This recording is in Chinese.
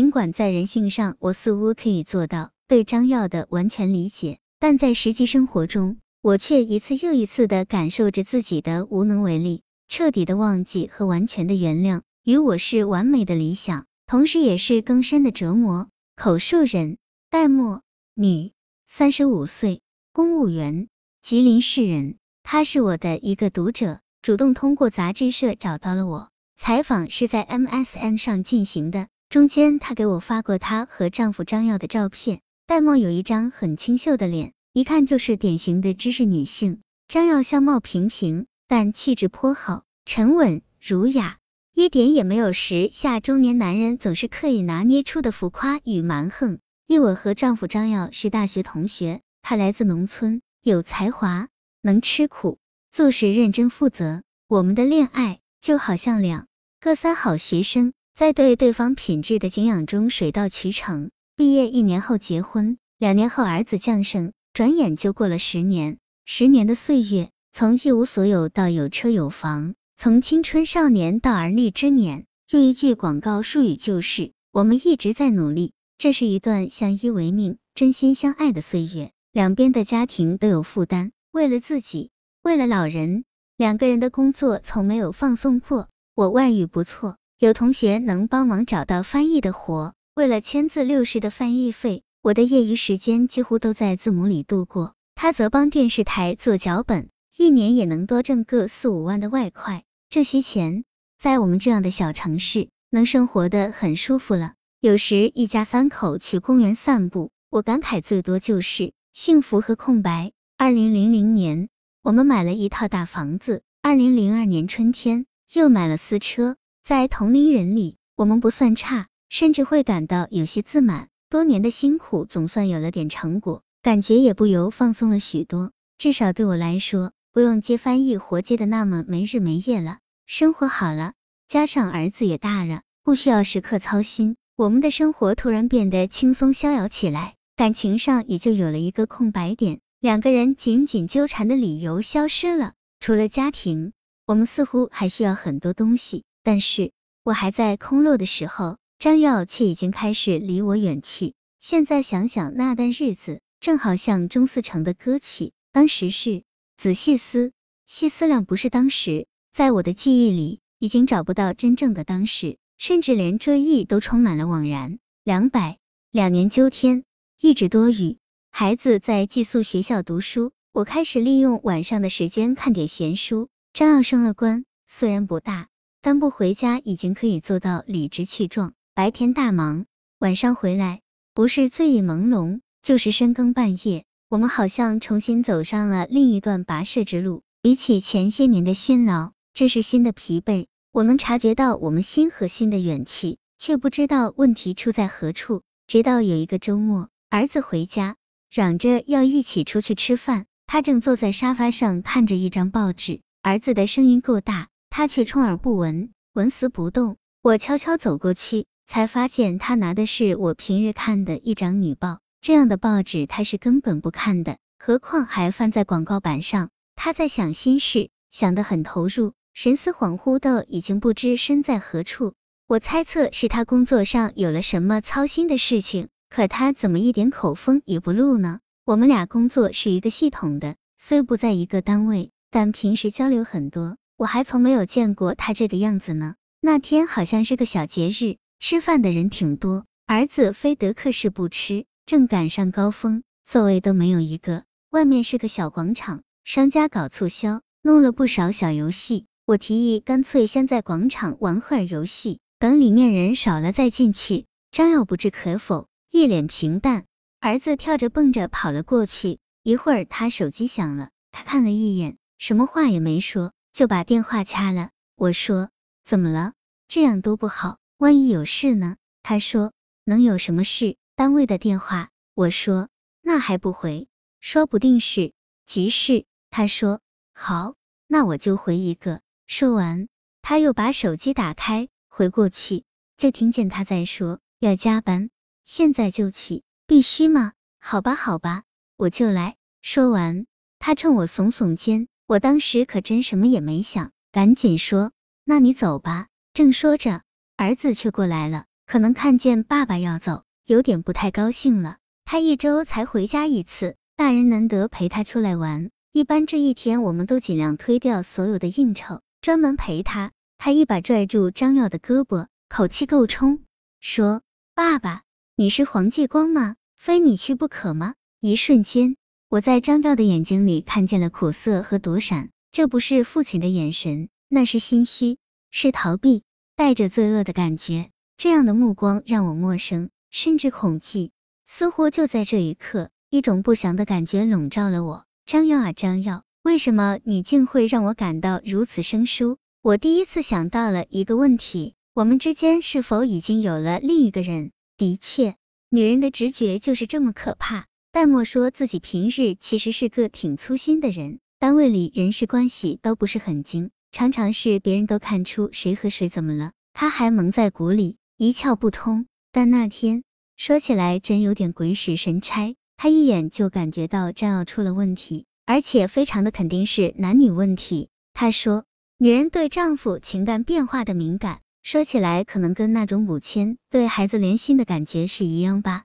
尽管在人性上，我似乎可以做到对张耀的完全理解，但在实际生活中，我却一次又一次的感受着自己的无能为力。彻底的忘记和完全的原谅，与我是完美的理想，同时也是更深的折磨。口述人：戴墨，女，三十五岁，公务员，吉林市人。她是我的一个读者，主动通过杂志社找到了我。采访是在 MSN 上进行的，中间她给我发过她和丈夫张耀的照片。戴墨有一张很清秀的脸，一看就是典型的知识女性。张耀相貌平平。但气质颇好，沉稳儒雅，一点也没有时下中年男人总是刻意拿捏出的浮夸与蛮横。一我和丈夫张耀是大学同学，他来自农村，有才华，能吃苦，做事认真负责。我们的恋爱就好像两个三好学生，在对对方品质的敬仰中水到渠成。毕业一年后结婚，两年后儿子降生，转眼就过了十年，十年的岁月。从一无所有到有车有房，从青春少年到而立之年，用一句广告术语就是：我们一直在努力。这是一段相依为命、真心相爱的岁月。两边的家庭都有负担，为了自己，为了老人，两个人的工作从没有放松过。我外语不错，有同学能帮忙找到翻译的活。为了签字六十的翻译费，我的业余时间几乎都在字母里度过。他则帮电视台做脚本。一年也能多挣个四五万的外快，这些钱在我们这样的小城市能生活的很舒服了。有时一家三口去公园散步，我感慨最多就是幸福和空白。二零零零年，我们买了一套大房子；二零零二年春天，又买了私车。在同龄人里，我们不算差，甚至会感到有些自满。多年的辛苦总算有了点成果，感觉也不由放松了许多。至少对我来说。不用接翻译活接的那么没日没夜了，生活好了，加上儿子也大了，不需要时刻操心，我们的生活突然变得轻松逍遥起来，感情上也就有了一个空白点，两个人紧紧纠缠的理由消失了。除了家庭，我们似乎还需要很多东西，但是我还在空落的时候，张耀却已经开始离我远去。现在想想那段日子，正好像钟思成的歌曲，当时是。仔细思，细思量，不是当时，在我的记忆里，已经找不到真正的当时，甚至连追忆都充满了惘然。两百两年秋天，一直多雨，孩子在寄宿学校读书，我开始利用晚上的时间看点闲书。张耀升了官，虽然不大，但不回家已经可以做到理直气壮。白天大忙，晚上回来，不是醉意朦胧，就是深更半夜。我们好像重新走上了另一段跋涉之路，比起前些年的辛劳，这是新的疲惫。我能察觉到我们心和心的远去，却不知道问题出在何处。直到有一个周末，儿子回家，嚷着要一起出去吃饭。他正坐在沙发上看着一张报纸，儿子的声音够大，他却充耳不闻，纹丝不动。我悄悄走过去，才发现他拿的是我平日看的一张女报。这样的报纸他是根本不看的，何况还放在广告板上。他在想心事，想得很投入，神思恍惚的已经不知身在何处。我猜测是他工作上有了什么操心的事情，可他怎么一点口风也不露呢？我们俩工作是一个系统的，虽不在一个单位，但平时交流很多。我还从没有见过他这个样子呢。那天好像是个小节日，吃饭的人挺多，儿子非得克事不吃。正赶上高峰，座位都没有一个。外面是个小广场，商家搞促销，弄了不少小游戏。我提议干脆先在广场玩会儿游戏，等里面人少了再进去。张耀不置可否，一脸平淡。儿子跳着蹦着跑了过去，一会儿他手机响了，他看了一眼，什么话也没说，就把电话掐了。我说怎么了？这样多不好，万一有事呢？他说能有什么事？单位的电话，我说那还不回，说不定是急事。他说好，那我就回一个。说完，他又把手机打开，回过去就听见他在说要加班，现在就去，必须吗？好吧，好吧，我就来。说完，他冲我耸耸肩，我当时可真什么也没想，赶紧说那你走吧。正说着，儿子却过来了。可能看见爸爸要走，有点不太高兴了。他一周才回家一次，大人难得陪他出来玩，一般这一天我们都尽量推掉所有的应酬，专门陪他。他一把拽住张耀的胳膊，口气够冲，说：“爸爸，你是黄继光吗？非你去不可吗？”一瞬间，我在张耀的眼睛里看见了苦涩和躲闪，这不是父亲的眼神，那是心虚，是逃避，带着罪恶的感觉。这样的目光让我陌生，甚至恐惧。似乎就在这一刻，一种不祥的感觉笼罩了我。张耀啊，张耀，为什么你竟会让我感到如此生疏？我第一次想到了一个问题：我们之间是否已经有了另一个人？的确，女人的直觉就是这么可怕。戴墨说自己平日其实是个挺粗心的人，单位里人事关系都不是很精，常常是别人都看出谁和谁怎么了，他还蒙在鼓里，一窍不通。但那天。说起来真有点鬼使神差，他一眼就感觉到张耀出了问题，而且非常的肯定是男女问题。他说，女人对丈夫情感变化的敏感，说起来可能跟那种母亲对孩子怜心的感觉是一样吧。